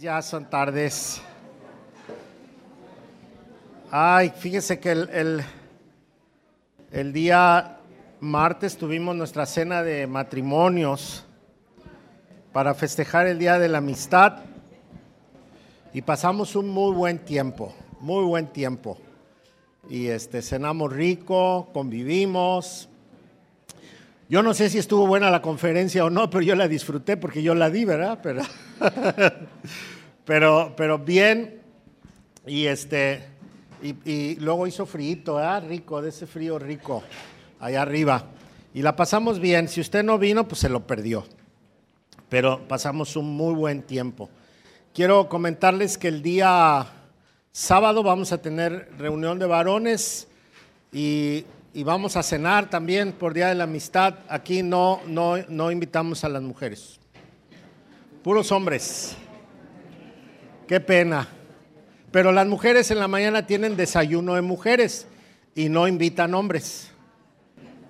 Ya son tardes. Ay, fíjese que el, el día martes tuvimos nuestra cena de matrimonios para festejar el Día de la Amistad y pasamos un muy buen tiempo, muy buen tiempo. Y este, cenamos rico, convivimos. Yo no sé si estuvo buena la conferencia o no, pero yo la disfruté porque yo la di, ¿verdad? Pero, pero, bien. Y este, y, y luego hizo frío, ¿ah? Rico, de ese frío rico, allá arriba. Y la pasamos bien. Si usted no vino, pues se lo perdió. Pero pasamos un muy buen tiempo. Quiero comentarles que el día sábado vamos a tener reunión de varones y, y vamos a cenar también por Día de la Amistad. Aquí no, no, no invitamos a las mujeres. Puros hombres. Qué pena. Pero las mujeres en la mañana tienen desayuno de mujeres y no invitan hombres.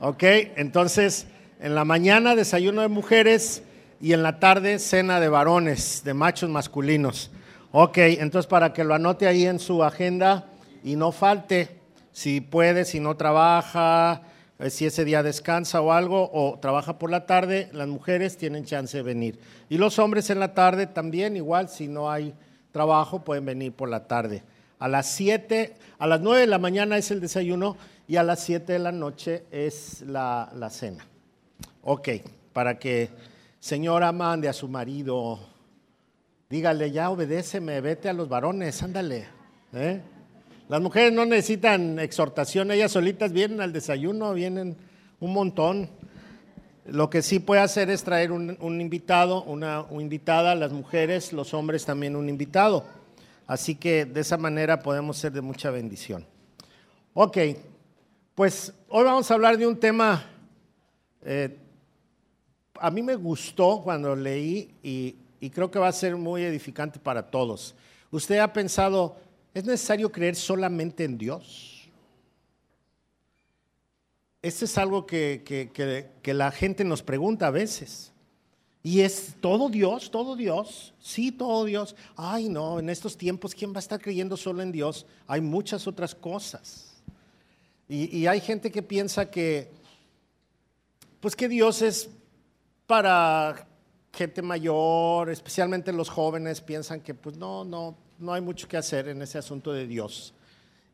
¿Ok? Entonces, en la mañana desayuno de mujeres y en la tarde cena de varones, de machos masculinos. Ok, entonces para que lo anote ahí en su agenda y no falte, si puede, si no trabaja, eh, si ese día descansa o algo, o trabaja por la tarde, las mujeres tienen chance de venir. Y los hombres en la tarde también, igual, si no hay trabajo, pueden venir por la tarde. A las 7, a las 9 de la mañana es el desayuno y a las 7 de la noche es la, la cena. Ok, para que señora mande a su marido, dígale, ya obedéceme, vete a los varones, ándale. ¿eh? Las mujeres no necesitan exhortación, ellas solitas vienen al desayuno, vienen un montón. Lo que sí puede hacer es traer un, invitado, una, invitada, las mujeres, los hombres también un invitado. Así que de esa manera podemos ser de mucha bendición. Ok, pues hoy vamos a hablar de un tema, eh, a mí me gustó cuando leí y creo que va a ser muy edificante para todos. ¿Usted ha pensado, ¿es necesario creer solamente en Dios? Este es algo que, que, que, la gente nos pregunta a veces. ¿Y es todo Dios? ¿Todo Dios? Sí, todo Dios. Ay, no, en estos tiempos, ¿quién va a estar creyendo solo en Dios? Hay muchas otras cosas. Y, y hay gente que piensa que, pues que Dios es para gente mayor, especialmente los jóvenes, piensan que pues no, no, no hay mucho que hacer en ese asunto de Dios.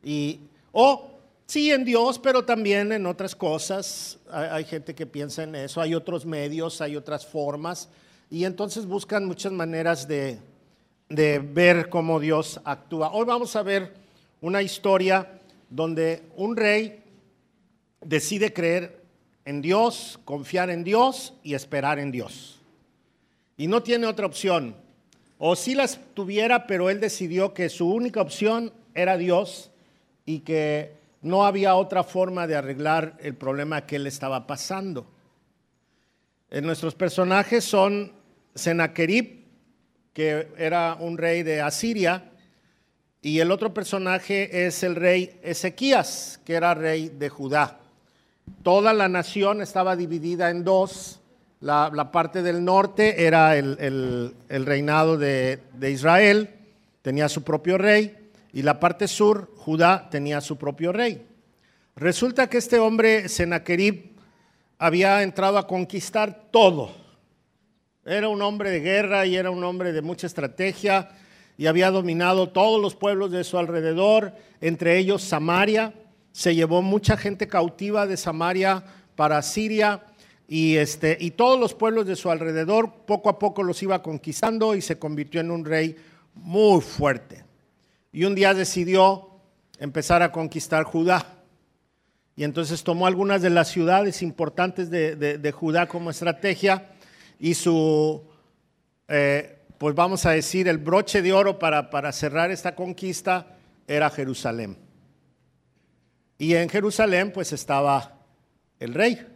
Y, o Sí, en Dios, pero también en otras cosas. Hay, gente que piensa en eso, hay otros medios, hay otras formas, y entonces buscan muchas maneras de, de, ver cómo Dios actúa. Hoy vamos a ver una historia donde un rey decide creer en Dios, confiar en Dios y esperar en Dios. Y no tiene otra opción. O sí las tuviera, pero él decidió que su única opción era Dios y que no había otra forma de arreglar el problema que él estaba pasando. En nuestros personajes son Sennacherib, que era un rey de Asiria, y el otro personaje es el rey Ezequías, que era rey de Judá. Toda la nación estaba dividida en dos. La, parte del norte era el, reinado de, de Israel, tenía su propio rey, y la parte sur, Judá, tenía su propio rey. Resulta que este hombre, Sennacherib, había entrado a conquistar todo. Era un hombre de guerra y era un hombre de mucha estrategia y había dominado todos los pueblos de su alrededor, entre ellos Samaria. Se llevó mucha gente cautiva de Samaria para Siria y, este, y todos los pueblos de su alrededor poco a poco los iba conquistando y se convirtió en un rey muy fuerte. Y un día decidió empezar a conquistar Judá. Y entonces tomó algunas de las ciudades importantes de, de, Judá como estrategia y su, eh, pues vamos a decir, el broche de oro para, para cerrar esta conquista era Jerusalén. Y en Jerusalén pues estaba el rey,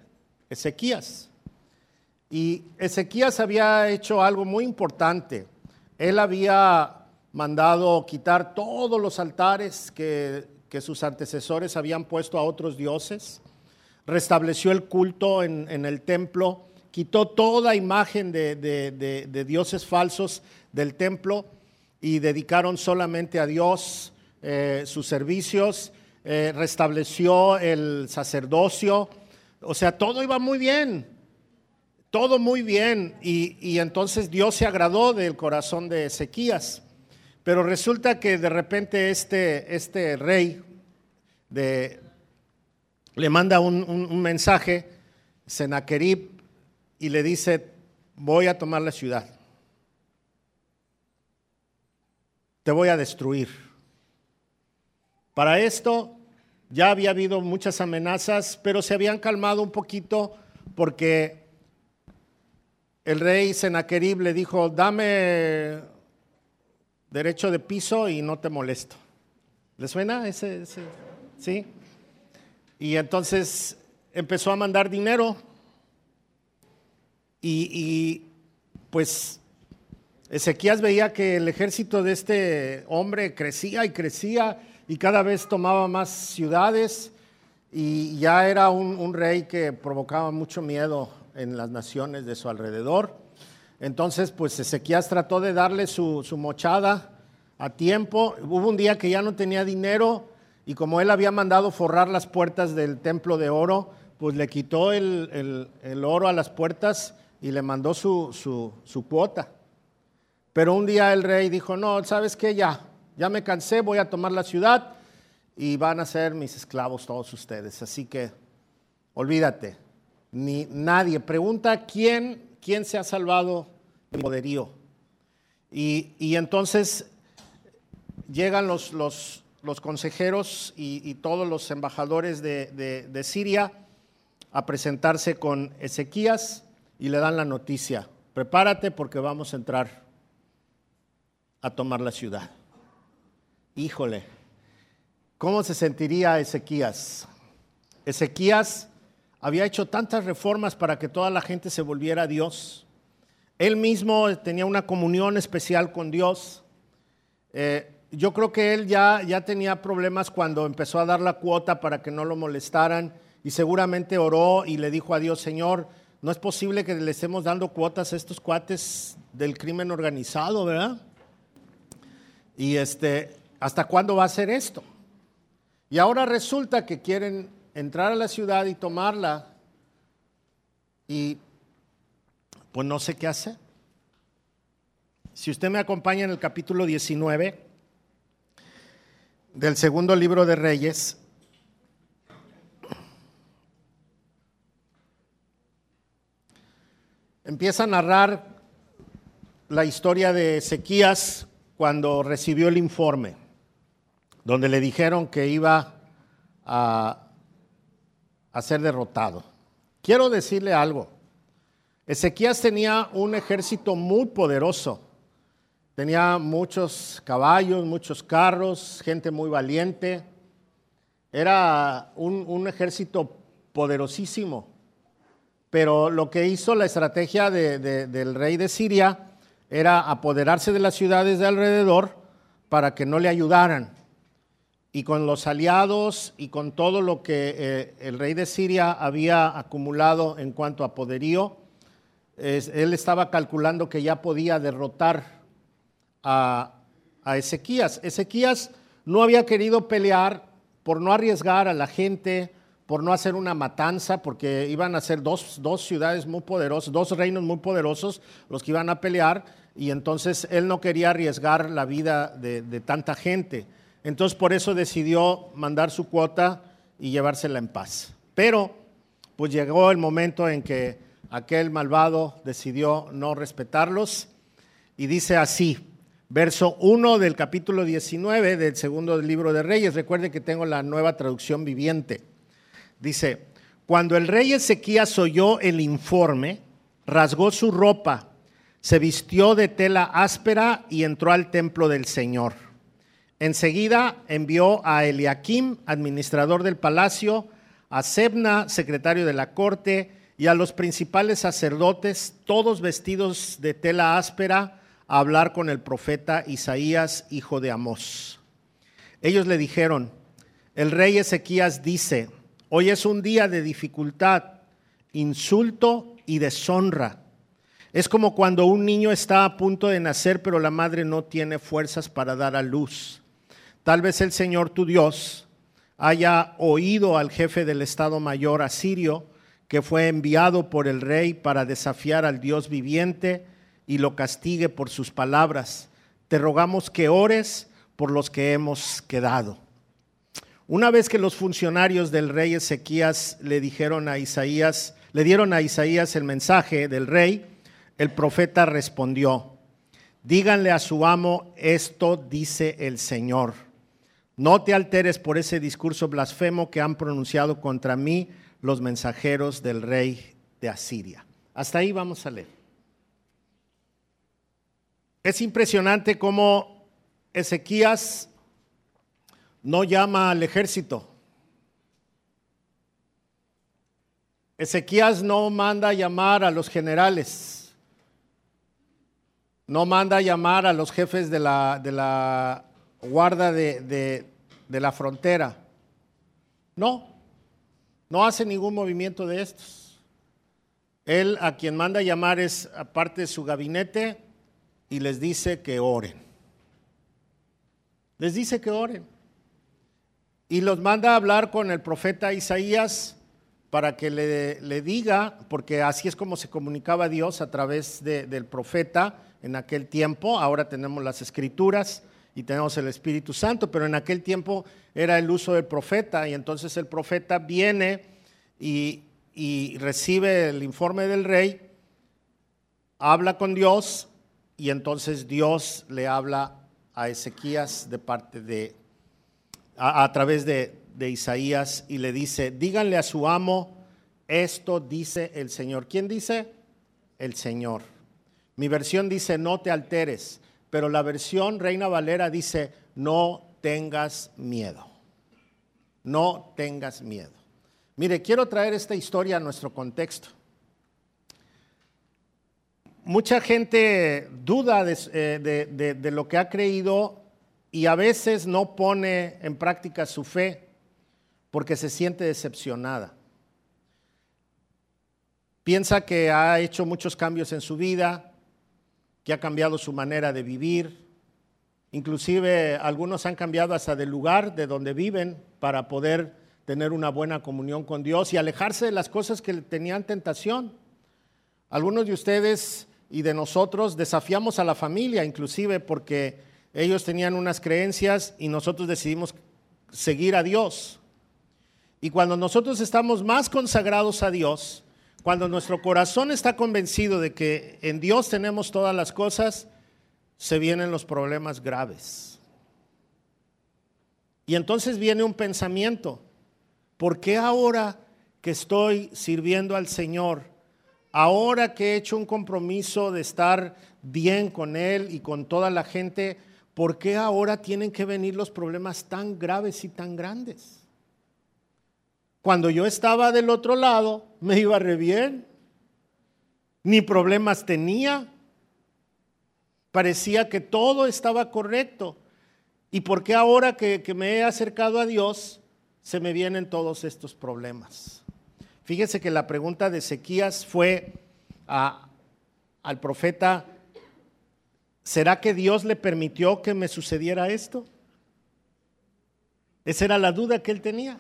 Ezequías. Y Ezequías había hecho algo muy importante. Él había mandado quitar todos los altares que, sus antecesores habían puesto a otros dioses, restableció el culto en, el templo, quitó toda imagen de, dioses falsos del templo y dedicaron solamente a Dios eh, sus servicios, eh, restableció el sacerdocio, o sea, todo iba muy bien, todo muy bien, y, y entonces Dios se agradó del corazón de Ezequías. Pero resulta que de repente este, este rey le manda un, un, un mensaje, Senaquerib, y le dice, voy a tomar la ciudad. Te voy a destruir. Para esto ya había habido muchas amenazas, pero se habían calmado un poquito porque el rey Senaquerib le dijo, dame derecho de piso y no te molesto. ¿Le suena ese? ¿Sí? Y entonces empezó a mandar dinero y, y, pues Ezequías veía que el ejército de este hombre crecía y crecía y cada vez tomaba más ciudades y ya era un, rey que provocaba mucho miedo en las naciones de su alrededor. Entonces, pues Ezequías trató de darle su, su, mochada a tiempo. Hubo un día que ya no tenía dinero y como él había mandado forrar las puertas del templo de oro, pues le quitó el, el, el oro a las puertas y le mandó su, su, su, cuota. Pero un día el rey dijo, no, ¿sabes qué? Ya, ya me cansé, voy a tomar la ciudad y van a ser mis esclavos todos ustedes. Así que olvídate, ni nadie. Pregunta quién, quién se ha salvado del poderío. Y, y entonces llegan los, los, los consejeros y, y, todos los embajadores de, de, de Siria a presentarse con Ezequías y le dan la noticia, prepárate porque vamos a entrar a tomar la ciudad. Híjole, ¿cómo se sentiría Ezequías? Ezequías había hecho tantas reformas para que toda la gente se volviera a Dios. Él mismo tenía una comunión especial con Dios. Eh, yo creo que él ya, ya tenía problemas cuando empezó a dar la cuota para que no lo molestaran y seguramente oró y le dijo a Dios, Señor, no es posible que le estemos dando cuotas a estos cuates del crimen organizado, ¿verdad? Y este, ¿hasta cuándo va a ser esto? Y ahora resulta que quieren entrar a la ciudad y tomarla y pues no sé qué hacer. Si usted me acompaña en el capítulo 19 del segundo libro de Reyes, empieza a narrar la historia de Ezequías cuando recibió el informe, donde le dijeron que iba a, ser derrotado. Quiero decirle algo. Ezequías tenía un ejército muy poderoso. Tenía muchos caballos, muchos carros, gente muy valiente. Era un, ejército poderosísimo. Pero lo que hizo la estrategia de, de, del rey de Siria era apoderarse de las ciudades de alrededor para que no le ayudaran. Y con los aliados y con todo lo que eh, el rey de Siria había acumulado en cuanto a poderío, él estaba calculando que ya podía derrotar a, a Ezequías. Ezequías no había querido pelear por no arriesgar a la gente, por no hacer una matanza, porque iban a ser dos, dos, ciudades muy poderosas, dos reinos muy poderosos los que iban a pelear, y entonces él no quería arriesgar la vida de tanta gente. Entonces por eso decidió mandar su cuota y llevársela en paz. Pero pues llegó el momento en que aquel malvado decidió no respetarlos y dice así, verso 1 del capítulo 19 del segundo libro de Reyes, recuerde que tengo la nueva traducción viviente. Dice, cuando el rey Ezequías oyó el informe, rasgó su ropa, se vistió de tela áspera y entró al templo del Señor. Enseguida envió a Eliakim, administrador del palacio, a Sebna, secretario de la corte, y a los principales sacerdotes, todos vestidos de tela áspera, a hablar con el profeta Isaías, hijo de Amós. Ellos le dijeron, el rey Ezequías dice, Hoy es un día de dificultad, insulto y deshonra. Es como cuando un niño está a punto de nacer, pero la madre no tiene fuerzas para dar a luz. Tal vez el Señor tu Dios haya oído al jefe del Estado Mayor asirio, que fue enviado por el rey para desafiar al Dios viviente y lo castigue por sus palabras. Te rogamos que ores por los que hemos quedado. Una vez que los funcionarios del rey Ezequías le dijeron a Isaías, le dieron a Isaías el mensaje del rey, el profeta respondió, díganle a su amo, esto dice el Señor. No te alteres por ese discurso blasfemo que han pronunciado contra mí los mensajeros del rey de Asiria. Hasta ahí vamos a leer. Es impresionante cómo Ezequías no llama al ejército. Ezequías no manda llamar a los generales, no manda llamar a los jefes de la, de la guarda de, de la frontera. No, no hace ningún movimiento de estos. Él a quien manda llamar es aparte de su gabinete y les dice que oren. Les dice que oren. Y los manda a hablar con el profeta Isaías para que le, diga, porque así es como se comunicaba Dios a través del profeta en aquel tiempo, ahora tenemos las escrituras y tenemos el Espíritu Santo, pero en aquel tiempo era el uso del profeta y entonces el profeta viene y, y recibe el informe del rey, habla con Dios y entonces Dios le habla a Ezequías de parte de, a través de, de Isaías y le dice, díganle a su amo, esto dice el Señor. ¿Quién dice? El Señor. Mi versión dice, no te alteres, pero la versión Reina Valera dice, no tengas miedo. No tengas miedo. Mire, quiero traer esta historia a nuestro contexto. Mucha gente duda de, eh, de lo que ha creído y a veces no pone en práctica su fe porque se siente decepcionada. Piensa que ha hecho muchos cambios en su vida, que ha cambiado su manera de vivir. Inclusive algunos han cambiado hasta del lugar de donde viven para poder tener una buena comunión con Dios y alejarse de las cosas que tenían tentación. Algunos de ustedes y de nosotros desafiamos a la familia, inclusive porque ellos tenían unas creencias y nosotros decidimos seguir a Dios. Y cuando nosotros estamos más consagrados a Dios, cuando nuestro corazón está convencido de que en Dios tenemos todas las cosas, se vienen los problemas graves. Y entonces viene un pensamiento, ¿por qué ahora que estoy sirviendo al Señor, ahora que he hecho un compromiso de estar bien con Él y con toda la gente, ¿por qué ahora tienen que venir los problemas tan graves y tan grandes? Cuando yo estaba del otro lado, me iba re bien. Ni problemas tenía. Parecía que todo estaba correcto. ¿Y por qué ahora que, me he acercado a Dios se me vienen todos estos problemas? Fíjese que la pregunta de Ezequías fue al profeta, ¿será que Dios le permitió que me sucediera esto? Esa era la duda que él tenía.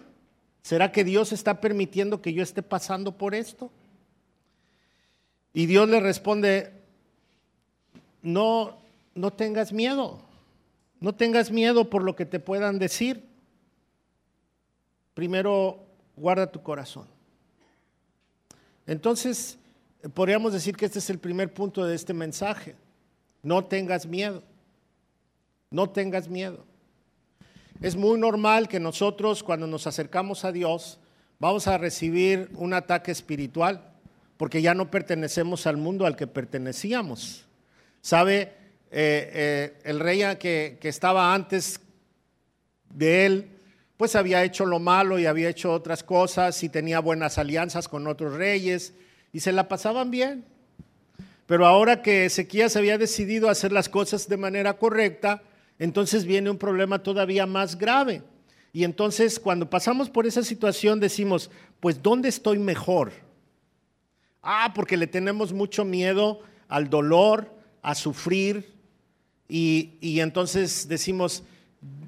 ¿Será que Dios está permitiendo que yo esté pasando por esto? Y Dios le responde, no, no tengas miedo, no tengas miedo por lo que te puedan decir. Primero, guarda tu corazón. Entonces, podríamos decir que este es el primer punto de este mensaje. No tengas miedo, no tengas miedo. Es muy normal que nosotros cuando nos acercamos a Dios vamos a recibir un ataque espiritual porque ya no pertenecemos al mundo al que pertenecíamos. ¿Sabe? Eh, eh, el rey que, que estaba antes de él, pues había hecho lo malo y había hecho otras cosas y tenía buenas alianzas con otros reyes y se la pasaban bien. Pero ahora que Ezequías había decidido hacer las cosas de manera correcta, entonces viene un problema todavía más grave. Y entonces cuando pasamos por esa situación decimos, pues ¿dónde estoy mejor? Ah, porque le tenemos mucho miedo al dolor, a sufrir, y, y entonces decimos,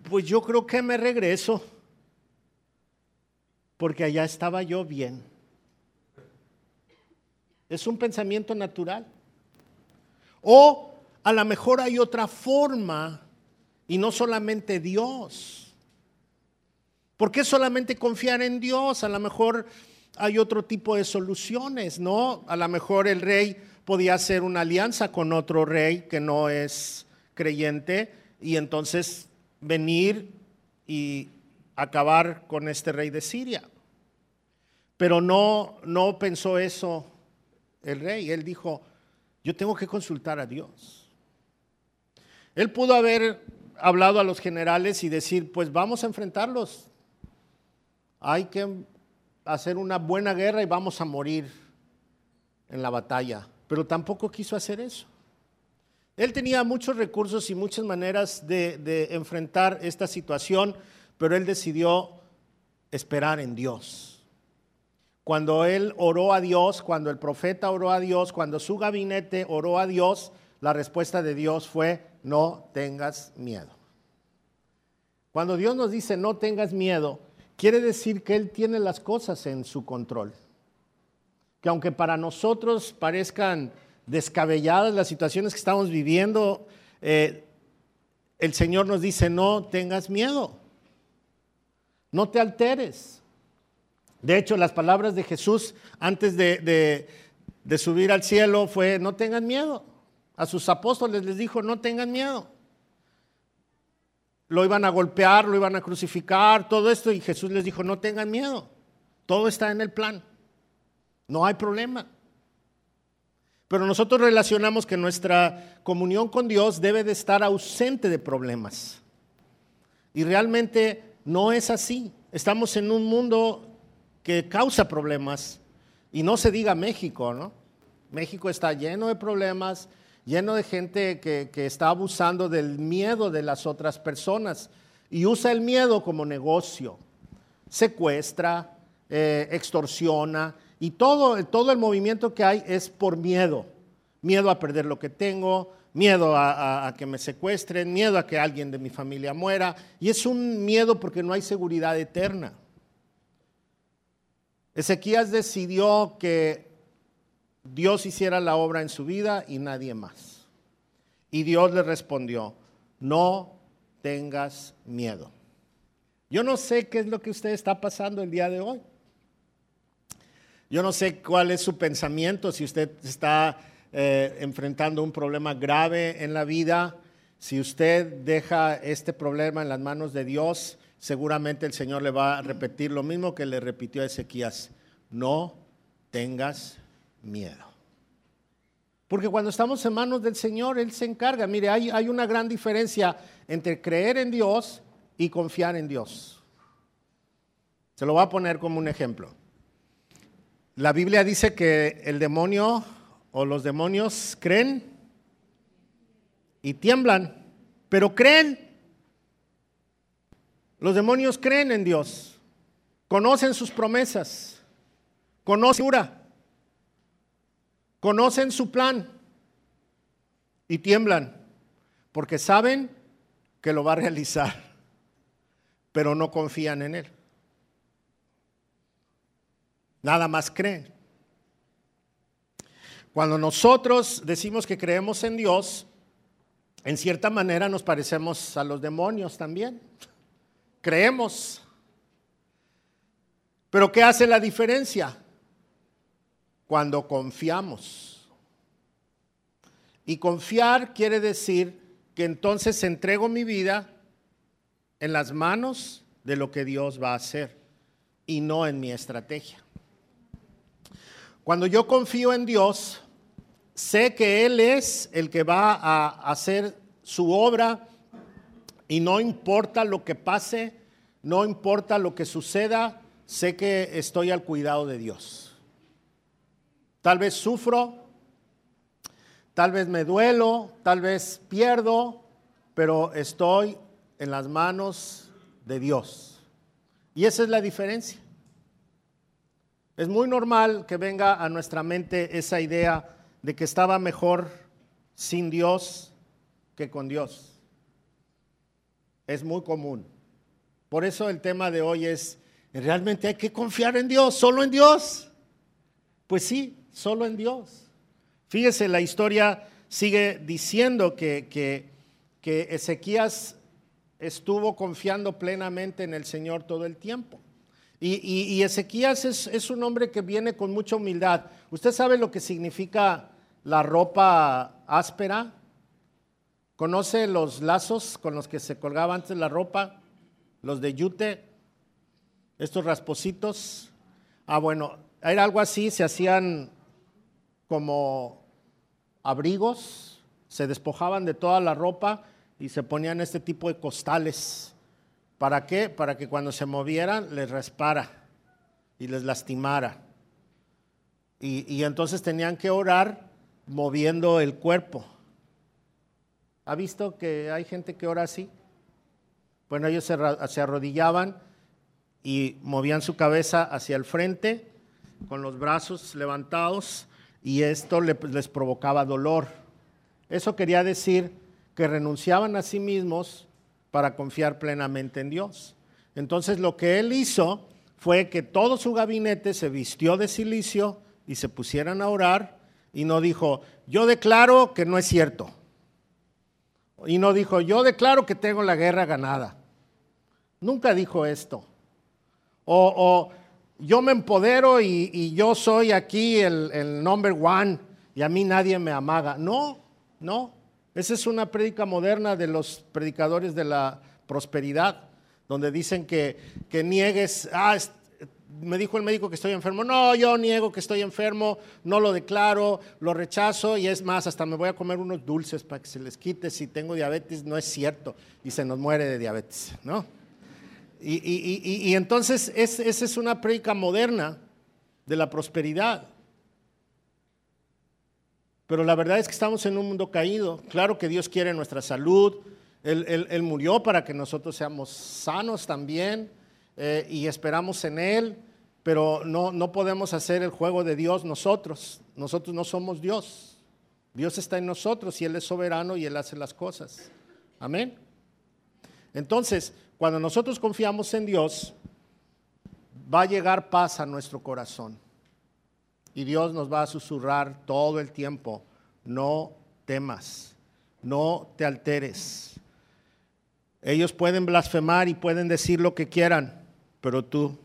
pues yo creo que me regreso, porque allá estaba yo bien. Es un pensamiento natural. O a lo mejor hay otra forma y no solamente Dios. ¿Por qué solamente confiar en Dios? A lo mejor hay otro tipo de soluciones, ¿no? A lo mejor el rey podía hacer una alianza con otro rey que no es creyente y entonces venir y acabar con este rey de Siria. Pero no, no pensó eso el rey. Él dijo, yo tengo que consultar a Dios. Él pudo haber hablado a los generales y decir, pues vamos a enfrentarlos. Hay que hacer una buena guerra y vamos a morir en la batalla. Pero tampoco quiso hacer eso. Él tenía muchos recursos y muchas maneras de, enfrentar esta situación, pero él decidió esperar en Dios. Cuando él oró a Dios, cuando el profeta oró a Dios, cuando su gabinete oró a Dios, la respuesta de Dios fue, no tengas miedo. Cuando Dios nos dice, no tengas miedo, quiere decir que Él tiene las cosas en su control. Que aunque para nosotros parezcan descabelladas las situaciones que estamos viviendo, eh, el Señor nos dice, no tengas miedo, no te alteres. De hecho, las palabras de Jesús antes de, subir al cielo fue, no tengan miedo. A sus apóstoles les dijo, no tengan miedo. Lo iban a golpear, lo iban a crucificar, todo esto, y Jesús les dijo, no tengan miedo. Todo está en el plan. No hay problema. Pero nosotros relacionamos que nuestra comunión con Dios debe de estar ausente de problemas. Y realmente no es así. Estamos en un mundo que causa problemas. Y no se diga México, ¿no? México está lleno de problemas, lleno de gente que, está abusando del miedo de las otras personas y usa el miedo como negocio. Secuestra, eh, extorsiona y todo, todo el movimiento que hay es por miedo. Miedo a perder lo que tengo, miedo a, que me secuestren, miedo a que alguien de mi familia muera. Y es un miedo porque no hay seguridad eterna. Ezequías decidió que Dios hiciera la obra en su vida y nadie más. Y Dios le respondió, no tengas miedo. Yo no sé qué es lo que usted está pasando el día de hoy. Yo no sé cuál es su pensamiento, si usted está eh, enfrentando un problema grave en la vida, si usted deja este problema en las manos de Dios, seguramente el Señor le va a repetir lo mismo que le repitió a Ezequías, no tengas miedo. Porque cuando estamos en manos del Señor, Él se encarga. Mire, hay, hay una gran diferencia entre creer en Dios y confiar en Dios. Se lo voy a poner como un ejemplo. La Biblia dice que el demonio o los demonios creen y tiemblan, pero creen. Los demonios creen en Dios, conocen sus promesas, conocen, conocen su plan y tiemblan porque saben que lo va a realizar, pero no confían en él. Nada más creen. Cuando nosotros decimos que creemos en Dios, en cierta manera nos parecemos a los demonios también. Creemos. Pero ¿qué hace la diferencia? Cuando confiamos. Y confiar quiere decir que entonces entrego mi vida en las manos de lo que Dios va a hacer y no en mi estrategia. Cuando yo confío en Dios, sé que Él es el que va a hacer su obra y no importa lo que pase, no importa lo que suceda, sé que estoy al cuidado de Dios. Tal vez sufro, tal vez me duelo, tal vez pierdo, pero estoy en las manos de Dios. Y esa es la diferencia. Es muy normal que venga a nuestra mente esa idea de que estaba mejor sin Dios que con Dios. Es muy común. Por eso el tema de hoy es, ¿realmente hay que confiar en Dios? ¿Solo en Dios? Pues sí, solo en Dios. Fíjese, la historia sigue diciendo que, que, Ezequías estuvo confiando plenamente en el Señor todo el tiempo. Y, Ezequías es, un hombre que viene con mucha humildad. ¿Usted sabe lo que significa la ropa áspera? ¿Conoce los lazos con los que se colgaba antes la ropa? Los de yute, estos raspositos. Ah, bueno, era algo así, se hacían como abrigos, se despojaban de toda la ropa y se ponían este tipo de costales. ¿Para qué? Para que cuando se movieran les raspara y les lastimara. Y, entonces tenían que orar moviendo el cuerpo. ¿Ha visto que hay gente que ora así? Bueno, ellos se, se arrodillaban y movían su cabeza hacia el frente con los brazos levantados y esto les provocaba dolor. Eso quería decir que renunciaban a sí mismos para confiar plenamente en Dios. Entonces lo que él hizo fue que todo su gabinete se vistió de silicio y se pusieran a orar y no dijo, yo declaro que no es cierto. Y no dijo, yo declaro que tengo la guerra ganada. Nunca dijo esto. O, yo me empodero y, yo soy aquí el, el number one y a mí nadie me amaga. No, no. Esa es una prédica moderna de los predicadores de la prosperidad, donde dicen que, que niegues, ah, me dijo el médico que estoy enfermo, no, yo niego que estoy enfermo, no lo declaro, lo rechazo y es más, hasta me voy a comer unos dulces para que se les quite si tengo diabetes, no es cierto, y se nos muere de diabetes, ¿no? Y, entonces esa es una prédica moderna de la prosperidad. Pero la verdad es que estamos en un mundo caído. Claro que Dios quiere nuestra salud. Él, murió para que nosotros seamos sanos también eh, y esperamos en Él, pero no, no podemos hacer el juego de Dios nosotros. Nosotros no somos Dios. Dios está en nosotros y Él es soberano y Él hace las cosas. Amén. Entonces, cuando nosotros confiamos en Dios, va a llegar paz a nuestro corazón. Y Dios nos va a susurrar todo el tiempo, no temas, no te alteres. Ellos pueden blasfemar y pueden decir lo que quieran, pero tú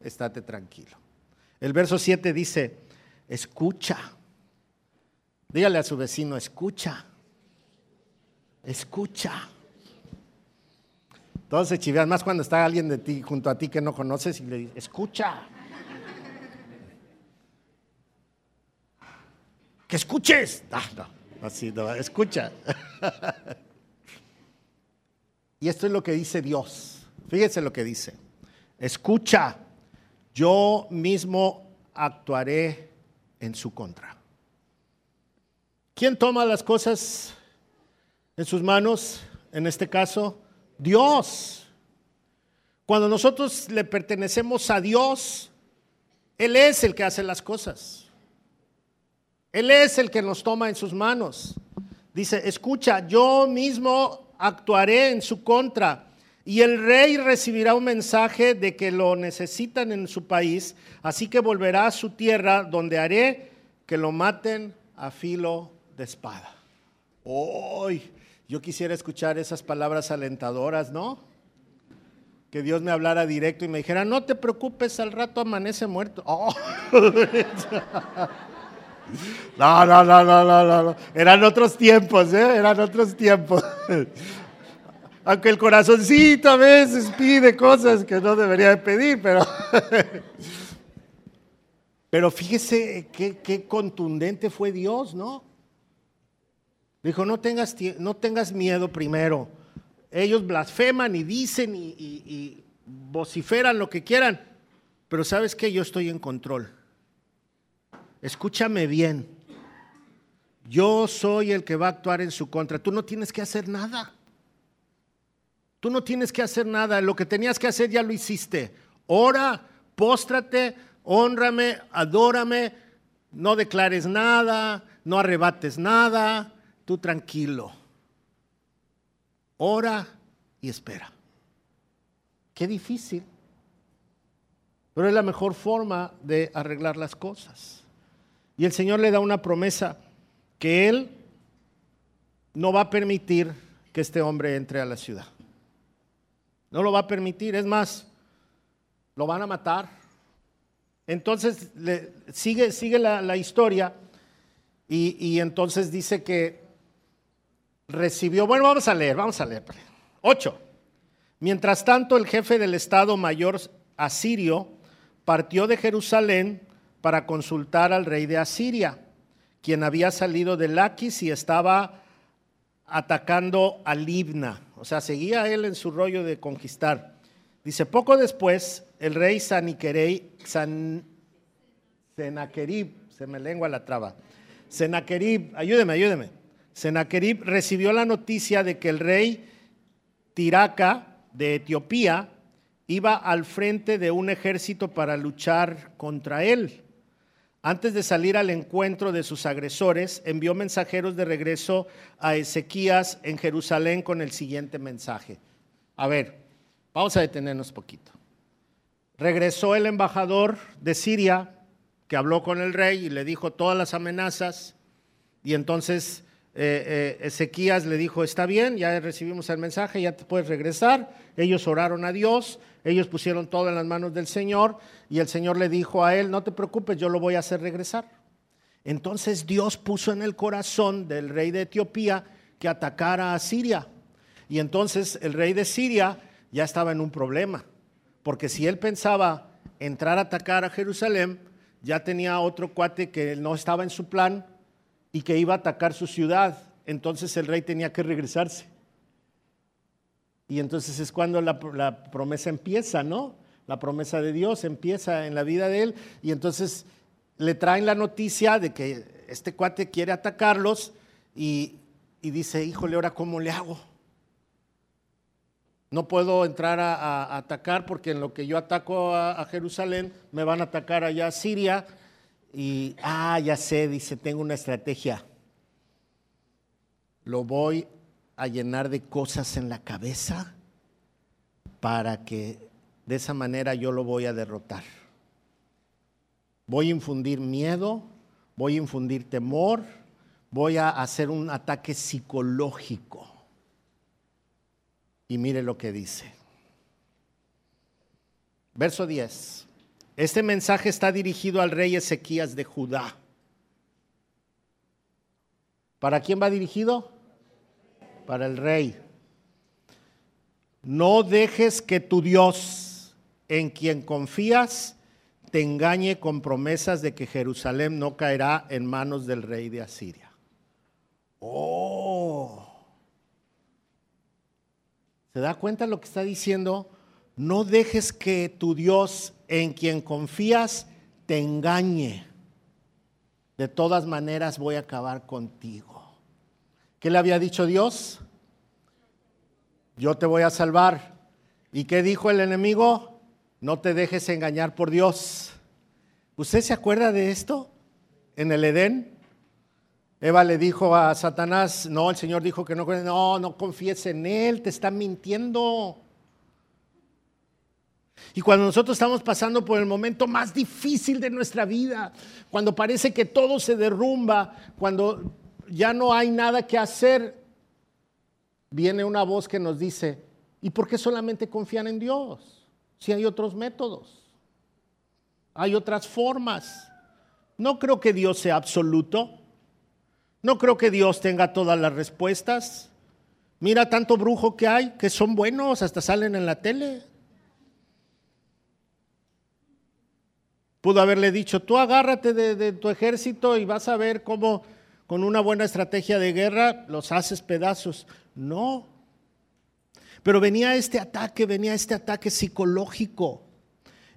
estate tranquilo. El verso 7 dice, escucha. Dígale a su vecino, escucha. Escucha. Entonces chivean más cuando está alguien de ti junto a ti que no conoces y le dice, escucha. que escuches. Ah, no, así no, escucha. y esto es lo que dice Dios. Fíjense lo que dice. Escucha, yo mismo actuaré en su contra. ¿Quién toma las cosas en sus manos? En este caso, Dios. Cuando nosotros le pertenecemos a Dios, Él es el que hace las cosas. Él es el que nos toma en sus manos. Dice, escucha, yo mismo actuaré en su contra. Y el rey recibirá un mensaje de que lo necesitan en su país, así que volverá a su tierra donde haré que lo maten a filo de espada. Hoy, yo quisiera escuchar esas palabras alentadoras, ¿no? Que Dios me hablara directo y me dijera, no te preocupes, al rato amanece muerto. Oh. No, no, no, no, no, no. Eran otros tiempos, ¿eh? Eran otros tiempos. Aunque el corazoncito a veces pide cosas que no debería de pedir, pero... Pero fíjese qué, contundente fue Dios, ¿no? Dijo, no tengas, no tengas miedo primero. Ellos blasfeman y dicen y, y vociferan lo que quieran, pero sabes que yo estoy en control escúchame bien, yo soy el que va a actuar en su contra. Tú no tienes que hacer nada. Tú no tienes que hacer nada. Lo que tenías que hacer ya lo hiciste. Ora, póstrate, honrame, adórame, no declares nada, no arrebates nada, tú tranquilo. Ora y espera. Qué difícil. Pero es la mejor forma de arreglar las cosas. Y el Señor le da una promesa que Él no va a permitir que este hombre entre a la ciudad. No lo va a permitir. Es más, lo van a matar. Entonces sigue, sigue la, historia y, y, entonces dice que recibió, bueno, vamos a leer, vamos a leer. Ocho. Mientras tanto, el jefe del Estado Mayor asirio partió de Jerusalén para consultar al rey de Asiria, quien había salido de Laquis y estaba atacando a Libna. O sea, seguía él en su rollo de conquistar. Dice, poco después, el rey Saniquerei, San, Senaquerib, se me lengua la traba, Senaquerib, ayúdeme, ayúdeme. Senaquerib recibió la noticia de que el rey Tiraca de Etiopía iba al frente de un ejército para luchar contra él. Antes de salir al encuentro de sus agresores, envió mensajeros de regreso a Ezequías en Jerusalén con el siguiente mensaje. A ver, vamos a detenernos poquito. Regresó el embajador de Siria que habló con el rey y le dijo todas las amenazas y entonces eh, Ezequías le dijo, está bien, ya recibimos el mensaje, ya te puedes regresar. Ellos oraron a Dios, ellos pusieron todo en las manos del Señor y el Señor le dijo a él, no te preocupes, yo lo voy a hacer regresar. Entonces Dios puso en el corazón del rey de Etiopía que atacara a Siria. Y entonces el rey de Siria ya estaba en un problema, porque si él pensaba entrar a atacar a Jerusalén, ya tenía otro cuate que no estaba en su plan y que iba a atacar su ciudad. Entonces el rey tenía que regresarse. Y entonces es cuando la, promesa empieza, ¿no? La promesa de Dios empieza en la vida de él. Y entonces le traen la noticia de que este cuate quiere atacarlos y, dice, híjole, ahora cómo le hago. No puedo entrar a, atacar porque en lo que yo ataco a, Jerusalén me van a atacar allá a Siria. Y, ah, ya sé, dice, tengo una estrategia. Lo voy a llenar de cosas en la cabeza para que de esa manera yo lo voy a derrotar. Voy a infundir miedo, voy a infundir temor, voy a hacer un ataque psicológico. Y mire lo que dice. Verso 10. Este mensaje está dirigido al rey Ezequías de Judá. ¿Para quién va dirigido? Para el rey. No dejes que tu Dios, en quien confías, te engañe con promesas de que Jerusalén no caerá en manos del rey de Asiria. Oh. ¿Se da cuenta lo que está diciendo? No dejes que tu Dios en quien confías te engañe. De todas maneras voy a acabar contigo. ¿Qué le había dicho Dios? Yo te voy a salvar. ¿Y qué dijo el enemigo? No te dejes engañar por Dios. ¿Usted se acuerda de esto? En el Edén. Eva le dijo a Satanás, no, el Señor dijo que no, no, confíes en Él, te está mintiendo. Y cuando nosotros estamos pasando por el momento más difícil de nuestra vida, cuando parece que todo se derrumba, cuando ya no hay nada que hacer, viene una voz que nos dice, ¿y por qué solamente confían en Dios? Si hay otros métodos, hay otras formas. No creo que Dios sea absoluto. No creo que Dios tenga todas las respuestas. Mira tanto brujo que hay, que son buenos, hasta salen en la tele. Pudo haberle dicho, tú agárrate de, tu ejército y vas a ver cómo con una buena estrategia de guerra los haces pedazos. No. Pero venía este ataque, venía este ataque psicológico.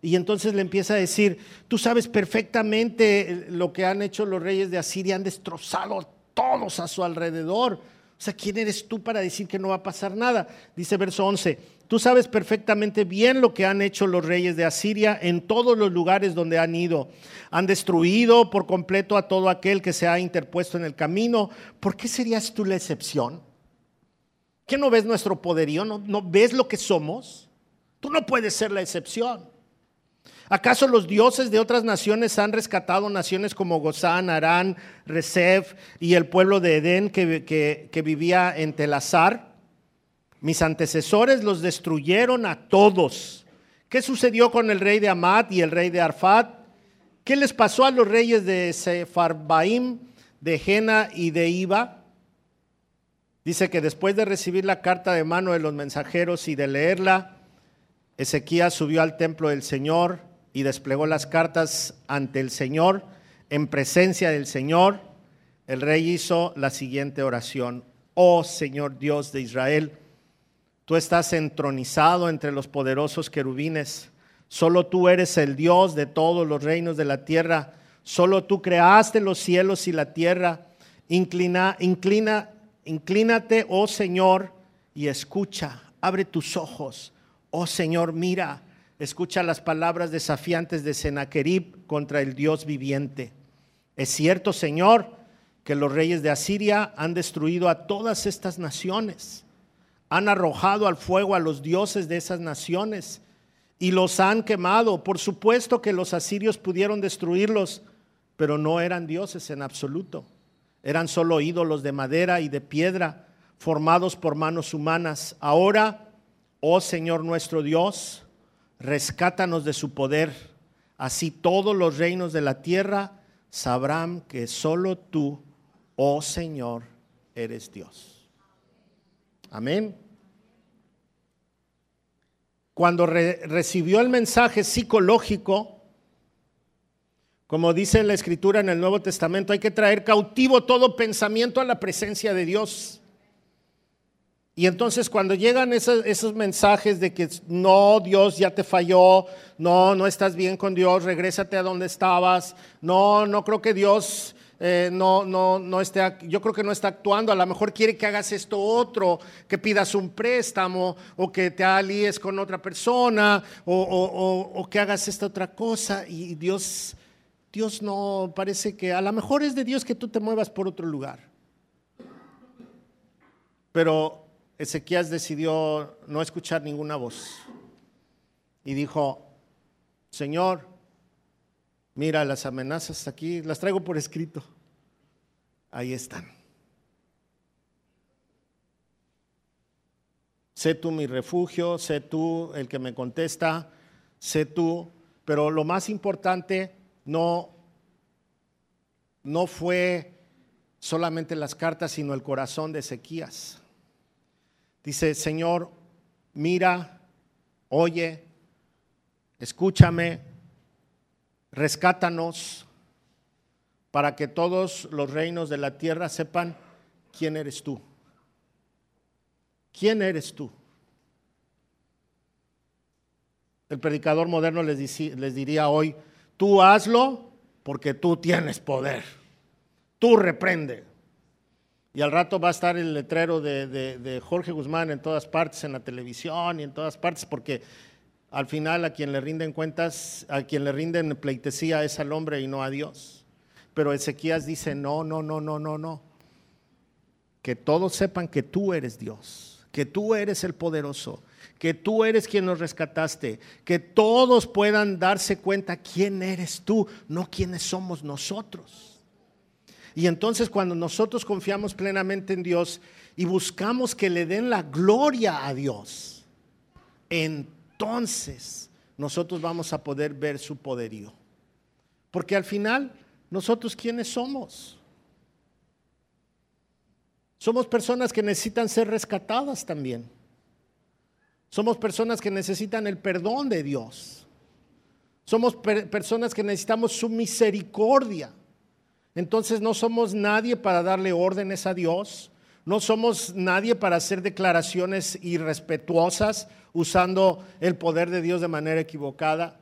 Y entonces le empieza a decir, tú sabes perfectamente lo que han hecho los reyes de Asiria, han destrozado todos a su alrededor. O sea, ¿quién eres tú para decir que no va a pasar nada? Dice verso 11, tú sabes perfectamente bien lo que han hecho los reyes de Asiria en todos los lugares donde han ido. Han destruido por completo a todo aquel que se ha interpuesto en el camino. ¿Por qué serías tú la excepción? ¿Qué no ves nuestro poderío? ¿No, ves lo que somos? Tú no puedes ser la excepción. ¿Acaso los dioses de otras naciones han rescatado naciones como Gozán, Arán, Resef y el pueblo de Edén que, vivía en Telazar? Mis antecesores los destruyeron a todos. ¿Qué sucedió con el rey de Amad y el rey de Arfat? ¿Qué les pasó a los reyes de Sefarbaim, de Jena y de Iba? Dice que después de recibir la carta de mano de los mensajeros y de leerla, Ezequías subió al templo del Señor y desplegó las cartas ante el Señor, en presencia del Señor, el rey hizo la siguiente oración. Oh Señor Dios de Israel, tú estás entronizado entre los poderosos querubines. Solo tú eres el Dios de todos los reinos de la tierra. Solo tú creaste los cielos y la tierra. Inclina, inclina, inclínate, oh Señor, y escucha. Abre tus ojos. Oh Señor, mira escucha las palabras desafiantes de Sennacherib contra el Dios viviente. Es cierto, Señor, que los reyes de Asiria han destruido a todas estas naciones, han arrojado al fuego a los dioses de esas naciones y los han quemado. Por supuesto que los asirios pudieron destruirlos, pero no eran dioses en absoluto. Eran solo ídolos de madera y de piedra formados por manos humanas. Ahora, oh Señor nuestro Dios, rescátanos de su poder. Así todos los reinos de la tierra sabrán que solo tú, oh Señor, eres Dios. Amén. Cuando recibió el mensaje psicológico, como dice la escritura en el Nuevo Testamento, hay que traer cautivo todo pensamiento a la presencia de Dios. Y entonces cuando llegan esos, mensajes de que no, Dios ya te falló, no, no estás bien con Dios, regrésate a donde estabas, no, no creo que Dios eh, no, no, no esté, yo creo que no está actuando, a lo mejor quiere que hagas esto otro, que pidas un préstamo o que te alíes con otra persona o, o que hagas esta otra cosa y Dios, Dios no parece que, a lo mejor es de Dios que tú te muevas por otro lugar. Pero Ezequías decidió no escuchar ninguna voz y dijo, Señor, mira las amenazas aquí, las traigo por escrito. Ahí están. Sé tú mi refugio, sé tú el que me contesta, sé tú, pero lo más importante no, no fue solamente las cartas, sino el corazón de Ezequías. Dice, Señor, mira, oye, escúchame, rescátanos para que todos los reinos de la tierra sepan quién eres tú. ¿Quién eres tú? El predicador moderno les, diría hoy, tú hazlo porque tú tienes poder. Tú reprende. Y al rato va a estar el letrero de, Jorge Guzmán en todas partes, en la televisión y en todas partes, porque al final a quien le rinden cuentas, a quien le rinden pleitesía es al hombre y no a Dios. Pero Ezequías dice, no, no, no, no, no, no. Que todos sepan que tú eres Dios, que tú eres el poderoso, que tú eres quien nos rescataste, que todos puedan darse cuenta quién eres tú, no quiénes somos nosotros. Y entonces cuando nosotros confiamos plenamente en Dios y buscamos que le den la gloria a Dios, entonces nosotros vamos a poder ver su poderío. Porque al final, nosotros quiénes somos? Somos personas que necesitan ser rescatadas también. Somos personas que necesitan el perdón de Dios. Somos personas que necesitamos su misericordia. Entonces no somos nadie para darle órdenes a Dios, no somos nadie para hacer declaraciones irrespetuosas usando el poder de Dios de manera equivocada.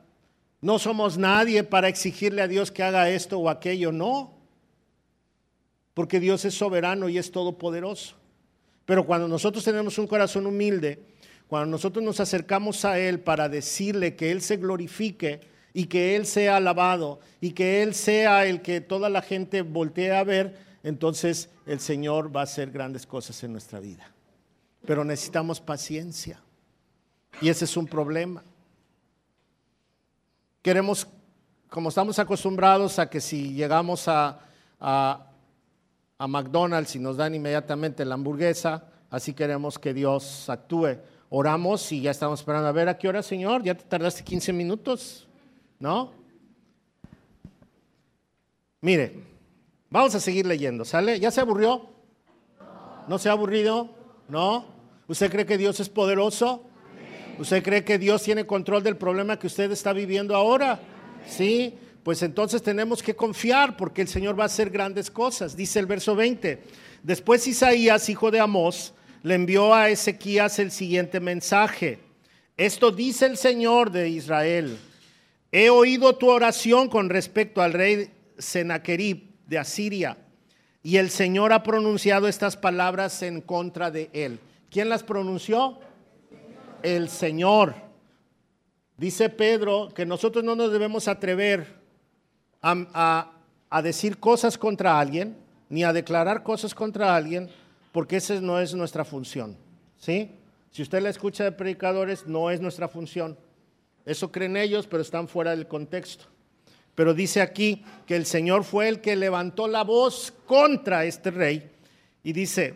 No somos nadie para exigirle a Dios que haga esto o aquello, no. Porque Dios es soberano y es todopoderoso. Pero cuando nosotros tenemos un corazón humilde, cuando nosotros nos acercamos a Él para decirle que Él se glorifique y que Él sea alabado y que Él sea el que toda la gente voltee a ver, entonces el Señor va a hacer grandes cosas en nuestra vida. Pero necesitamos paciencia. Y ese es un problema. Queremos, como estamos acostumbrados a que si llegamos a, a, McDonald's y nos dan inmediatamente la hamburguesa, así queremos que Dios actúe. Oramos y ya estamos esperando a ver a qué hora, Señor. Ya te tardaste 15 minutos, ¿no? Mire, vamos a seguir leyendo, ¿sale? ¿Ya se aburrió? ¿No se ha aburrido? ¿No? ¿Usted cree que Dios es poderoso? ¿Usted cree que Dios tiene control del problema que usted está viviendo ahora? Sí, pues entonces tenemos que confiar porque el Señor va a hacer grandes cosas. Dice el verso 20. Después Isaías, hijo de Amós, le envió a Ezequías el siguiente mensaje. Esto dice el Señor de Israel. He oído tu oración con respecto al rey Sennacherib de Asiria y el Señor ha pronunciado estas palabras en contra de él. ¿Quién las pronunció? El Señor. Dice Pedro que nosotros no nos debemos atrever a, decir cosas contra alguien, ni a declarar cosas contra alguien, porque esa no es nuestra función. ¿Sí? Si usted la escucha de predicadores, no es nuestra función. Eso creen ellos, pero están fuera del contexto. Pero dice aquí que el Señor fue el que levantó la voz contra este rey y dice,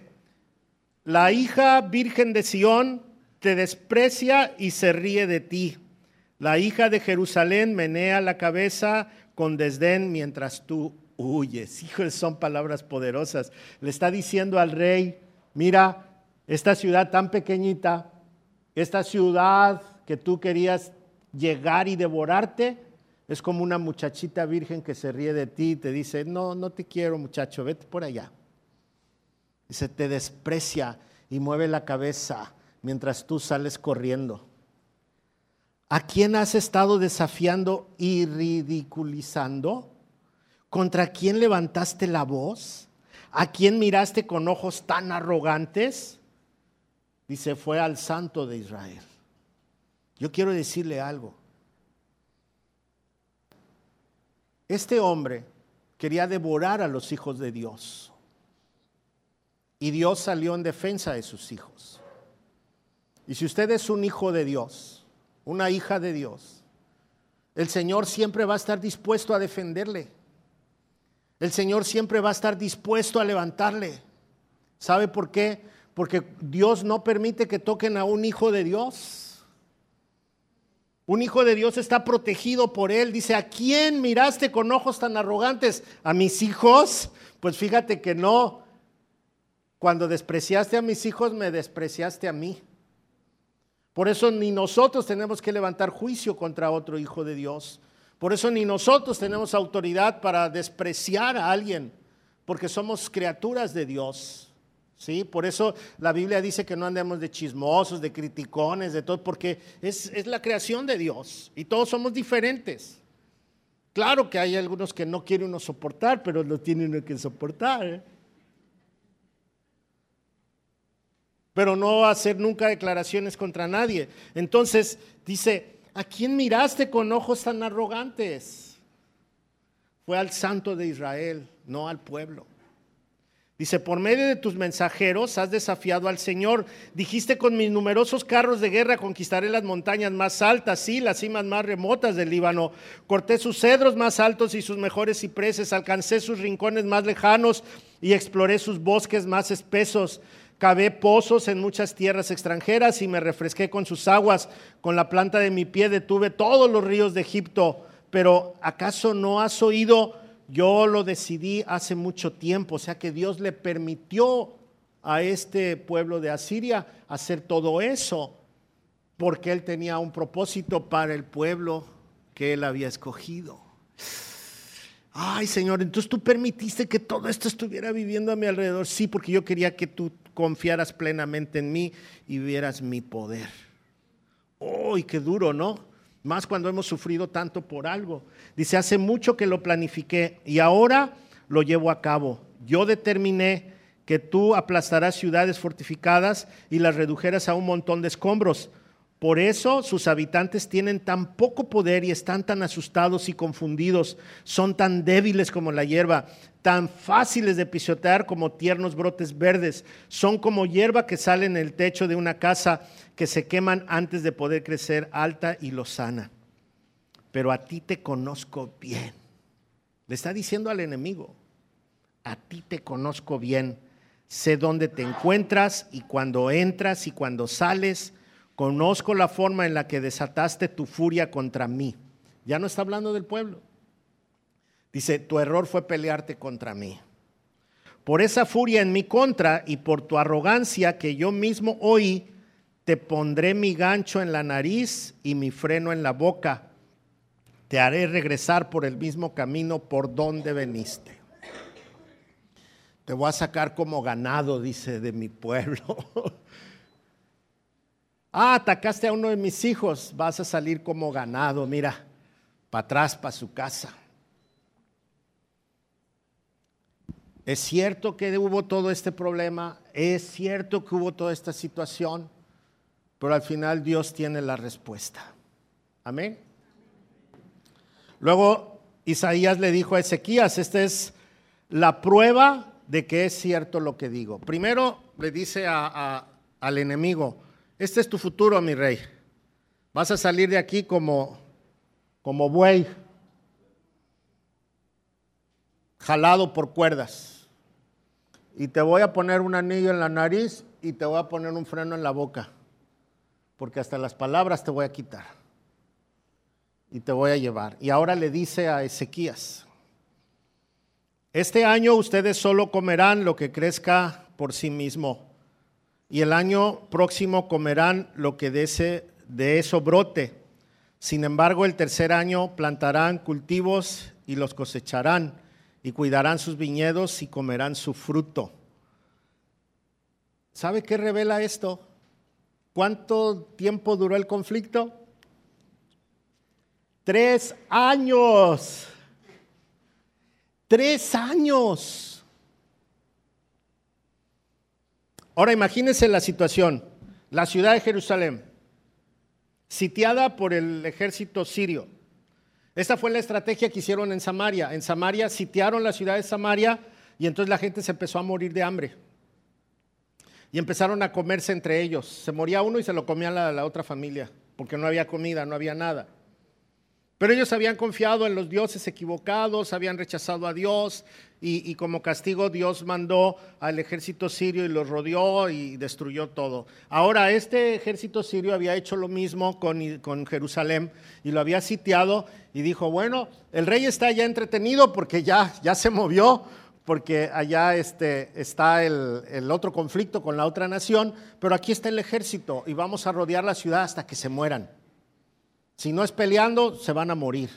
la hija virgen de Sión te desprecia y se ríe de ti. La hija de Jerusalén menea la cabeza con desdén mientras tú huyes. Hijos, son palabras poderosas. Le está diciendo al rey, mira, esta ciudad tan pequeñita, esta ciudad que tú querías llegar y devorarte, es como una muchachita virgen que se ríe de ti y te dice, no, no te quiero muchacho, vete por allá. Y se te desprecia y mueve la cabeza mientras tú sales corriendo? ¿A quién has estado desafiando y ridiculizando? ¿Contra quién levantaste la voz? ¿A quién miraste con ojos tan arrogantes? Dice, fue al santo de Israel. Yo quiero decirle algo. Este hombre quería devorar a los hijos de Dios. Y Dios salió en defensa de sus hijos. Y si usted es un hijo de Dios, una hija de Dios, el Señor siempre va a estar dispuesto a defenderle. El Señor siempre va a estar dispuesto a levantarle. ¿Sabe por qué? Porque Dios no permite que toquen a un hijo de Dios. Un hijo de Dios está protegido por él. Dice, ¿a quién miraste con ojos tan arrogantes? ¿A mis hijos? Pues fíjate que no. Cuando despreciaste a mis hijos, me despreciaste a mí. Por eso ni nosotros tenemos que levantar juicio contra otro hijo de Dios. Por eso ni nosotros tenemos autoridad para despreciar a alguien, porque somos criaturas de Dios. ¿Sí? Por eso la Biblia dice que no andemos de chismosos, de criticones, de todo, porque es, es la creación de Dios y todos somos diferentes. Claro que hay algunos que no quiere uno soportar, pero lo tiene uno que soportar. ¿eh? Pero no hacer nunca declaraciones contra nadie. Entonces dice, ¿a quién miraste con ojos tan arrogantes? Fue al santo de Israel, no al pueblo. Dice, por medio de tus mensajeros has desafiado al Señor. Dijiste, con mis numerosos carros de guerra conquistaré las montañas más altas, sí, las cimas más remotas del Líbano. Corté sus cedros más altos y sus mejores cipreses, alcancé sus rincones más lejanos y exploré sus bosques más espesos. Cavé pozos en muchas tierras extranjeras y me refresqué con sus aguas. Con la planta de mi pie detuve todos los ríos de Egipto. Pero ¿acaso no has oído? Yo lo decidí hace mucho tiempo. O sea que Dios le permitió a este pueblo de Asiria hacer todo eso. Porque Él tenía un propósito para el pueblo que Él había escogido. Ay, Señor, entonces tú permitiste que todo esto estuviera viviendo a mi alrededor. Sí, porque yo quería que tú confiaras plenamente en mí y vieras mi poder. ¡Uy, qué duro, ¿no? Más cuando hemos sufrido tanto por algo. Dice, hace mucho que lo planifiqué y ahora lo llevo a cabo. Yo determiné que tú aplastarás ciudades fortificadas y las redujeras a un montón de escombros. Por eso sus habitantes tienen tan poco poder y están tan asustados y confundidos, son tan débiles como la hierba, tan fáciles de pisotear como tiernos brotes verdes, son como hierba que sale en el techo de una casa que se queman antes de poder crecer alta y lozana. Pero a ti te conozco bien. Le está diciendo al enemigo, a ti te conozco bien, sé dónde te encuentras y cuando entras y cuando sales Conozco la forma en la que desataste tu furia contra mí. Ya no está hablando del pueblo. Dice, tu error fue pelearte contra mí. Por esa furia en mi contra y por tu arrogancia que yo mismo oí, te pondré mi gancho en la nariz y mi freno en la boca. Te haré regresar por el mismo camino por donde veniste. Te voy a sacar como ganado, dice, de mi pueblo. Ah, atacaste a uno de mis hijos, vas a salir como ganado, mira, para atrás, para su casa. Es cierto que hubo todo este problema, es cierto que hubo toda esta situación, pero al final Dios tiene la respuesta. Amén. Luego Isaías le dijo a Ezequías, esta es la prueba de que es cierto lo que digo. Primero le dice al enemigo, este es tu futuro, mi rey. Vas a salir de aquí como, como buey, jalado por cuerdas. Y te voy a poner un anillo en la nariz y te voy a poner un freno en la boca. Porque hasta las palabras te voy a quitar. Y te voy a llevar. Y ahora le dice a Ezequías, este año ustedes solo comerán lo que crezca por sí mismo y el año próximo comerán lo que de, ese, de eso brote. Sin embargo, el tercer año plantarán cultivos y los cosecharán, y cuidarán sus viñedos y comerán su fruto. ¿Sabe qué revela esto? ¿Cuánto tiempo duró el conflicto? Tres años. Tres años. Ahora imagínense la situación. La ciudad de Jerusalén, sitiada por el ejército sirio. Esta fue la estrategia que hicieron en Samaria. En Samaria sitiaron la ciudad de Samaria y entonces la gente se empezó a morir de hambre. Y empezaron a comerse entre ellos. Se moría uno y se lo comía la, la otra familia, porque no había comida, no había nada. Pero ellos habían confiado en los dioses equivocados, habían rechazado a Dios y, como castigo Dios mandó al ejército sirio y los rodeó y destruyó todo. Ahora, este ejército sirio había hecho lo mismo con, con Jerusalén y lo había sitiado y dijo, bueno, el rey está ya entretenido porque ya, ya se movió, porque allá este, está el, el, otro conflicto con la otra nación, pero aquí está el ejército y vamos a rodear la ciudad hasta que se mueran. Si no es peleando, se van a morir.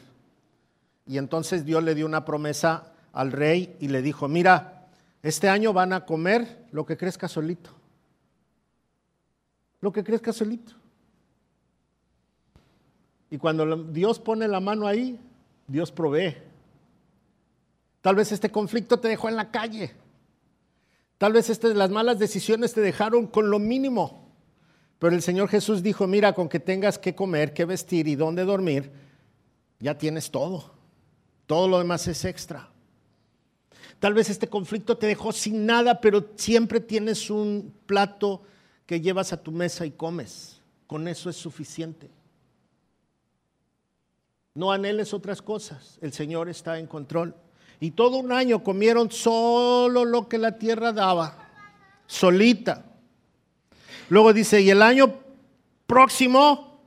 Y entonces Dios le dio una promesa al rey y le dijo, mira, este año van a comer lo que crezca solito. Lo que crezca solito. Y cuando Dios pone la mano ahí, Dios provee. Tal vez este conflicto te dejó en la calle. Tal vez las malas decisiones te dejaron con lo mínimo. Pero el Señor Jesús dijo, mira, con que tengas que comer, que vestir y dónde dormir, ya tienes todo. Todo lo demás es extra. Tal vez este conflicto te dejó sin nada, pero siempre tienes un plato que llevas a tu mesa y comes. Con eso es suficiente. No anheles otras cosas. El Señor está en control. Y todo un año comieron solo lo que la tierra daba, solita. Luego dice, y el año próximo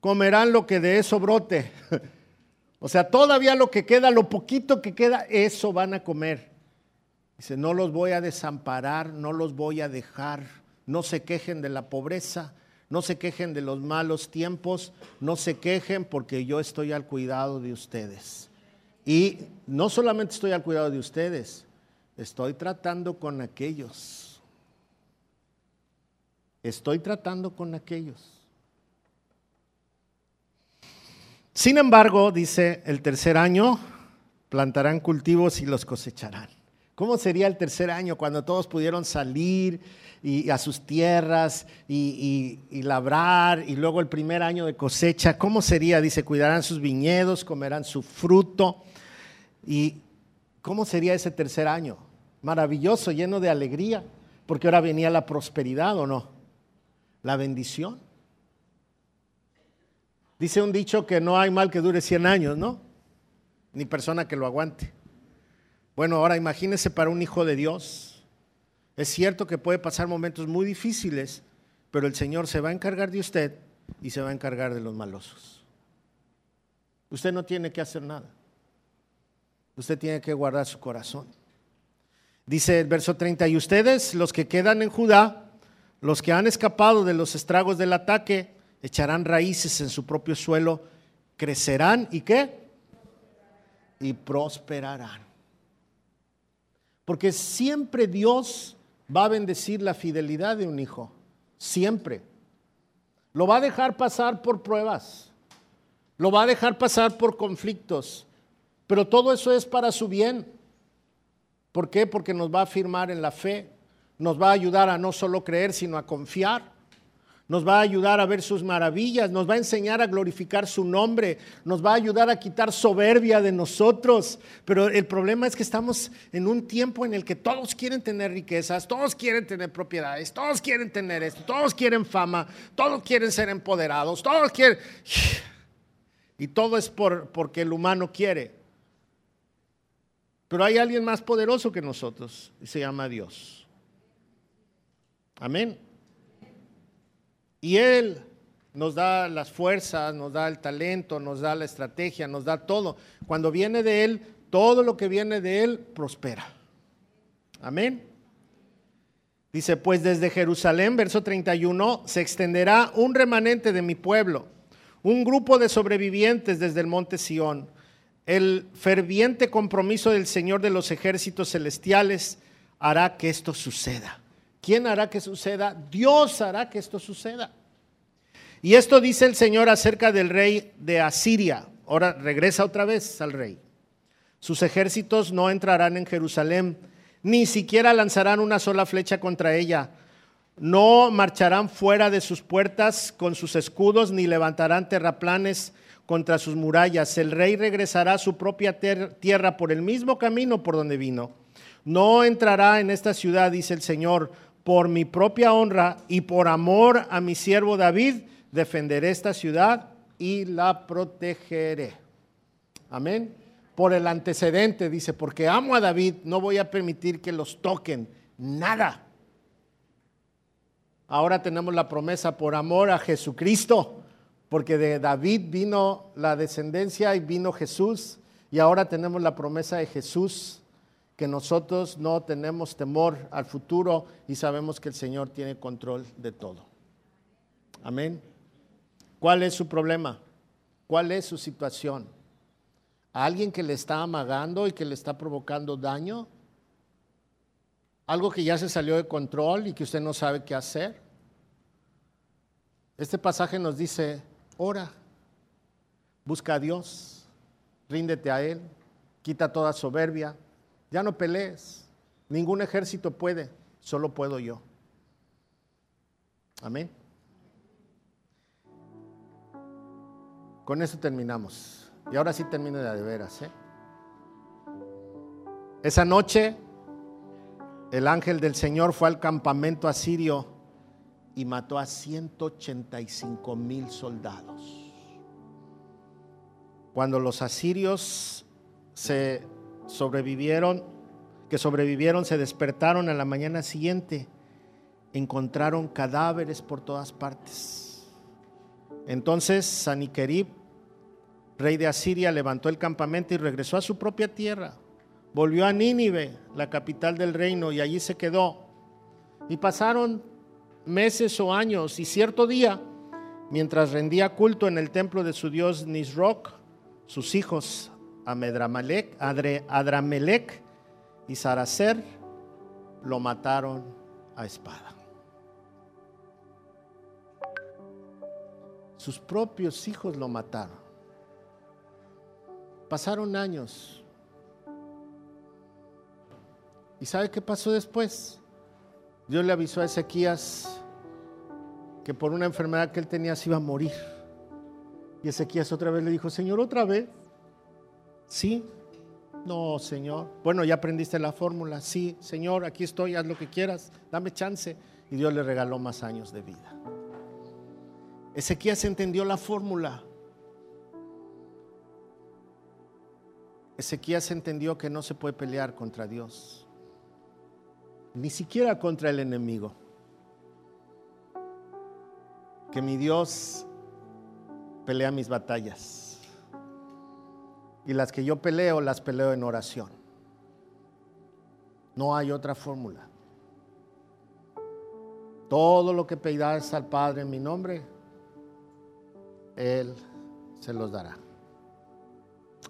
comerán lo que de eso brote. o sea, todavía lo que queda, lo poquito que queda, eso van a comer. Dice, no los voy a desamparar, no los voy a dejar, no se quejen de la pobreza, no se quejen de los malos tiempos, no se quejen porque yo estoy al cuidado de ustedes. Y no solamente estoy al cuidado de ustedes, estoy tratando con aquellos Estoy tratando con aquellos. Sin embargo, dice el tercer año, plantarán cultivos y los cosecharán. ¿Cómo sería el tercer año cuando todos pudieron salir y, a sus tierras y, y, labrar y luego el primer año de cosecha? ¿Cómo sería? Dice, cuidarán sus viñedos, comerán su fruto. ¿Y cómo sería ese tercer año? Maravilloso, lleno de alegría, porque ahora venía la prosperidad o no, la bendición. Dice un dicho que no hay mal que dure 100 años, ¿no? Ni persona que lo aguante. Bueno, ahora imagínese para un hijo de Dios. Es cierto que puede pasar momentos muy difíciles, pero el Señor se va a encargar de usted y se va a encargar de los malosos. Usted no tiene que hacer nada. Usted tiene que guardar su corazón. Dice el verso 30, y ustedes, los que quedan en Judá, los que han escapado de los estragos del ataque, echarán raíces en su propio suelo, crecerán y qué? Y prosperarán. Porque siempre Dios va a bendecir la fidelidad de un hijo. Siempre. Lo va a dejar pasar por pruebas. Lo va a dejar pasar por conflictos. Pero todo eso es para su bien. ¿Por qué? Porque nos va a afirmar en la fe. Nos va a ayudar a no solo creer, sino a confiar nos va a ayudar a ver sus maravillas, nos va a enseñar a glorificar su nombre, nos va a ayudar a quitar soberbia de nosotros. Pero el problema es que estamos en un tiempo en el que todos quieren tener riquezas, todos quieren tener propiedades, todos quieren tener esto, todos quieren fama, todos quieren ser empoderados, todos quieren... Y todo es por, porque el humano quiere. Pero hay alguien más poderoso que nosotros y se llama Dios. Amén. Y Él nos da las fuerzas, nos da el talento, nos da la estrategia, nos da todo. Cuando viene de Él, todo lo que viene de Él prospera. Amén. Dice, pues desde Jerusalén, verso 31, se extenderá un remanente de mi pueblo, un grupo de sobrevivientes desde el monte Sión. El ferviente compromiso del Señor de los ejércitos celestiales hará que esto suceda. ¿Quién hará que suceda? Dios hará que esto suceda. Y esto dice el Señor acerca del rey de Asiria. Ahora regresa otra vez al rey. Sus ejércitos no entrarán en Jerusalén, ni siquiera lanzarán una sola flecha contra ella. No marcharán fuera de sus puertas con sus escudos, ni levantarán terraplanes contra sus murallas. El rey regresará a su propia tierra por el mismo camino por donde vino. No entrará en esta ciudad, dice el Señor, por mi propia honra y por amor a mi siervo David, defenderé esta ciudad y la protegeré. Amén. Por el antecedente, dice, porque amo a David, no voy a permitir que los toquen. Nada. Ahora tenemos la promesa por amor a Jesucristo, porque de David vino la descendencia y vino Jesús, y ahora tenemos la promesa de Jesús que nosotros no tenemos temor al futuro y sabemos que el Señor tiene control de todo. Amén. ¿Cuál es su problema? ¿Cuál es su situación? ¿A alguien que le está amagando y que le está provocando daño? ¿Algo que ya se salió de control y que usted no sabe qué hacer? Este pasaje nos dice, ora, busca a Dios, ríndete a Él, quita toda soberbia, ya no pelees. Ningún ejército puede, solo puedo yo. Amén. Con eso terminamos. Y ahora sí termino de, de veras. ¿eh? Esa noche el ángel del Señor fue al campamento asirio y mató a 185 mil soldados. Cuando los asirios se sobrevivieron, que sobrevivieron, se despertaron a la mañana siguiente, encontraron cadáveres por todas partes. Entonces Saniquerib, rey de Asiria, levantó el campamento y regresó a su propia tierra. Volvió a Nínive, la capital del reino, y allí se quedó. Y pasaron meses o años, y cierto día, mientras rendía culto en el templo de su dios Nisroch, sus hijos Adramelech y Saracer lo mataron a espada. Sus propios hijos lo mataron. Pasaron años. ¿Y sabe qué pasó después? Dios le avisó a Ezequías que por una enfermedad que él tenía se iba a morir. Y Ezequías otra vez le dijo, Señor, otra vez. Sí. No, Señor. Bueno, ya aprendiste la fórmula. Sí, Señor, aquí estoy, haz lo que quieras, dame chance. Y Dios le regaló más años de vida. Ezequías entendió la fórmula. Ezequías entendió que no se puede pelear contra Dios, ni siquiera contra el enemigo. Que mi Dios pelea mis batallas. Y las que yo peleo, las peleo en oración. No hay otra fórmula. Todo lo que pedirás al Padre en mi nombre, Él se los dará.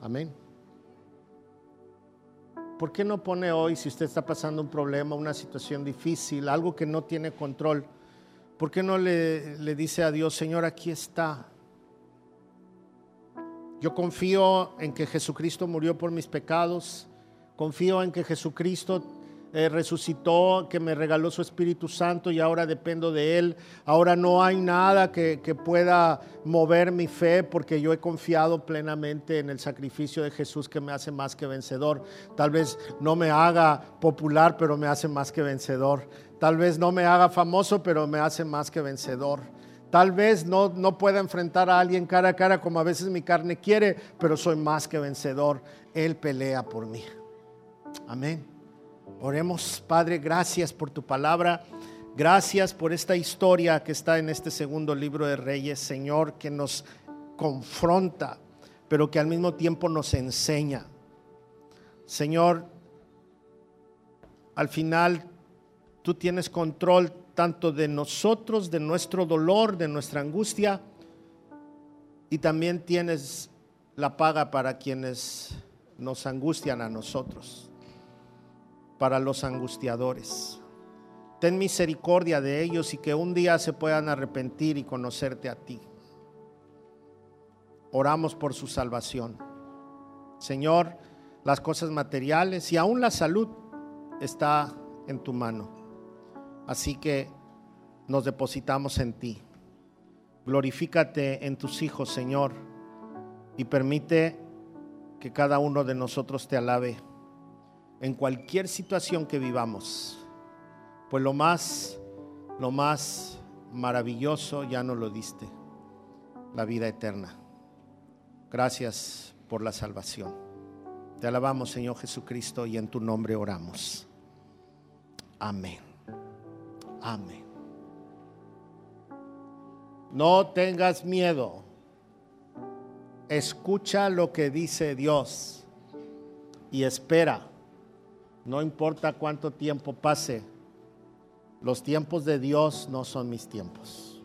Amén. ¿Por qué no pone hoy, si usted está pasando un problema, una situación difícil, algo que no tiene control, ¿por qué no le, le dice a Dios, Señor, aquí está? Yo confío en que Jesucristo murió por mis pecados, confío en que Jesucristo eh, resucitó, que me regaló su Espíritu Santo y ahora dependo de Él. Ahora no hay nada que, que pueda mover mi fe porque yo he confiado plenamente en el sacrificio de Jesús que me hace más que vencedor. Tal vez no me haga popular, pero me hace más que vencedor. Tal vez no me haga famoso, pero me hace más que vencedor. Tal vez no, no pueda enfrentar a alguien cara a cara como a veces mi carne quiere, pero soy más que vencedor. Él pelea por mí. Amén. Oremos, Padre, gracias por tu palabra. Gracias por esta historia que está en este segundo libro de Reyes, Señor, que nos confronta, pero que al mismo tiempo nos enseña. Señor, al final tú tienes control tanto de nosotros, de nuestro dolor, de nuestra angustia, y también tienes la paga para quienes nos angustian a nosotros para los angustiadores. Ten misericordia de ellos y que un día se puedan arrepentir y conocerte a ti. Oramos por su salvación. Señor, las cosas materiales y aún la salud está en tu mano. Así que nos depositamos en ti. Glorifícate en tus hijos, Señor, y permite que cada uno de nosotros te alabe en cualquier situación que vivamos. Pues lo más, lo más maravilloso ya nos lo diste, la vida eterna. Gracias por la salvación. Te alabamos, Señor Jesucristo, y en tu nombre oramos. Amén. Amén. No tengas miedo. Escucha lo que dice Dios y espera no importa cuánto tiempo pase, los tiempos de Dios no son mis tiempos.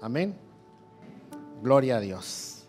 Amén. Gloria a Dios.